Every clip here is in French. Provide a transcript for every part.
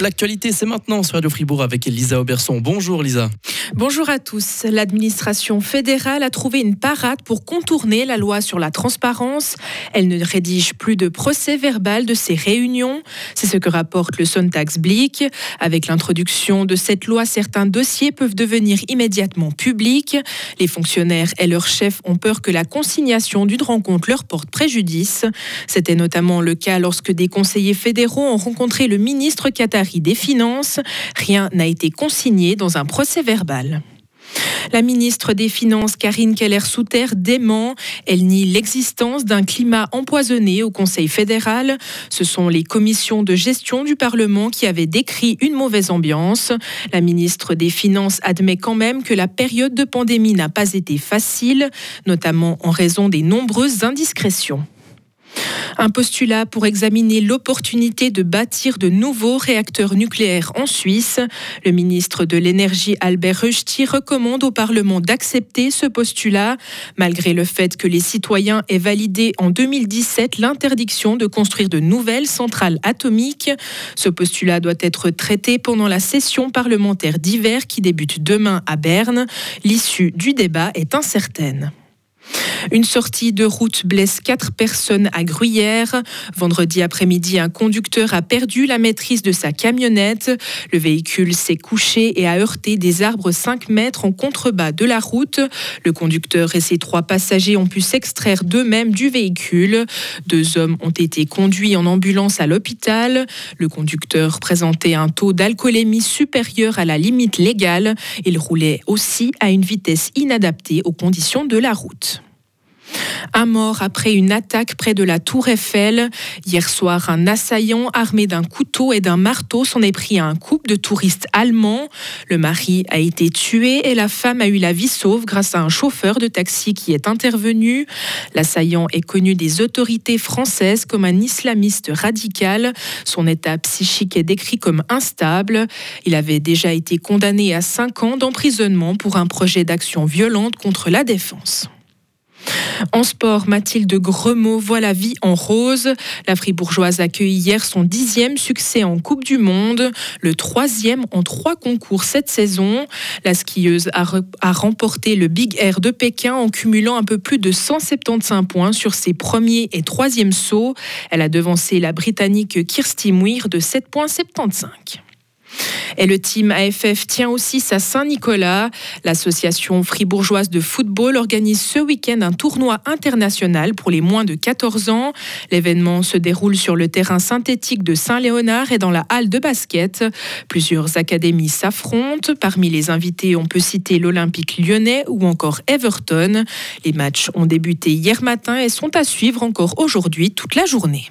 l'actualité, c'est maintenant sur Radio Fribourg avec Lisa Auberson. Bonjour Lisa. Bonjour à tous. L'administration fédérale a trouvé une parade pour contourner la loi sur la transparence. Elle ne rédige plus de procès verbal de ses réunions. C'est ce que rapporte le Sontax Blick. Avec l'introduction de cette loi, certains dossiers peuvent devenir immédiatement publics. Les fonctionnaires et leurs chefs ont peur que la consignation d'une rencontre leur porte préjudice. C'était notamment le cas lorsque des conseillers fédéraux ont rencontré le ministre qatari des Finances. Rien n'a été consigné dans un procès verbal. La ministre des Finances, Karine Keller-Souter, dément. Elle nie l'existence d'un climat empoisonné au Conseil fédéral. Ce sont les commissions de gestion du Parlement qui avaient décrit une mauvaise ambiance. La ministre des Finances admet quand même que la période de pandémie n'a pas été facile, notamment en raison des nombreuses indiscrétions. Un postulat pour examiner l'opportunité de bâtir de nouveaux réacteurs nucléaires en Suisse. Le ministre de l'Énergie Albert Rösti recommande au Parlement d'accepter ce postulat, malgré le fait que les citoyens aient validé en 2017 l'interdiction de construire de nouvelles centrales atomiques. Ce postulat doit être traité pendant la session parlementaire d'hiver qui débute demain à Berne. L'issue du débat est incertaine. Une sortie de route blesse quatre personnes à Gruyère. Vendredi après-midi, un conducteur a perdu la maîtrise de sa camionnette. Le véhicule s'est couché et a heurté des arbres 5 mètres en contrebas de la route. Le conducteur et ses trois passagers ont pu s'extraire d'eux-mêmes du véhicule. Deux hommes ont été conduits en ambulance à l'hôpital. Le conducteur présentait un taux d'alcoolémie supérieur à la limite légale. Il roulait aussi à une vitesse inadaptée aux conditions de la route. Un mort après une attaque près de la Tour Eiffel. Hier soir, un assaillant armé d'un couteau et d'un marteau s'en est pris à un couple de touristes allemands. Le mari a été tué et la femme a eu la vie sauve grâce à un chauffeur de taxi qui est intervenu. L'assaillant est connu des autorités françaises comme un islamiste radical. Son état psychique est décrit comme instable. Il avait déjà été condamné à cinq ans d'emprisonnement pour un projet d'action violente contre la défense. En sport, Mathilde Gremaud voit la vie en rose. La Fribourgeoise accueille hier son dixième succès en Coupe du Monde, le troisième en trois concours cette saison. La skieuse a, remporté le Big Air de Pékin en cumulant un peu plus de 175 points sur ses premiers et troisièmes sauts. Elle a devancé la Britannique Kirsty Muir de 7,75 et le team AFF tient aussi sa Saint-Nicolas. L'association fribourgeoise de football organise ce week-end un tournoi international pour les moins de 14 ans. L'événement se déroule sur le terrain synthétique de Saint-Léonard et dans la halle de basket. Plusieurs académies s'affrontent. Parmi les invités, on peut citer l'Olympique lyonnais ou encore Everton. Les matchs ont débuté hier matin et sont à suivre encore aujourd'hui toute la journée.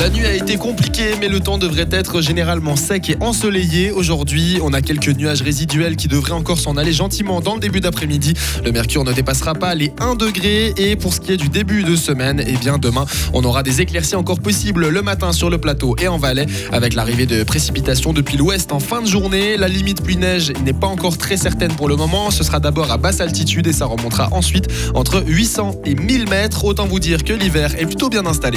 La nuit a été compliquée, mais le temps devrait être généralement sec et ensoleillé. Aujourd'hui, on a quelques nuages résiduels qui devraient encore s'en aller gentiment dans le début d'après-midi. Le mercure ne dépassera pas les 1 degré. Et pour ce qui est du début de semaine, eh bien demain, on aura des éclaircies encore possibles le matin sur le plateau et en Valais, avec l'arrivée de précipitations depuis l'ouest en fin de journée. La limite pluie-neige n'est pas encore très certaine pour le moment. Ce sera d'abord à basse altitude et ça remontera ensuite entre 800 et 1000 mètres. Autant vous dire que l'hiver est plutôt bien installé.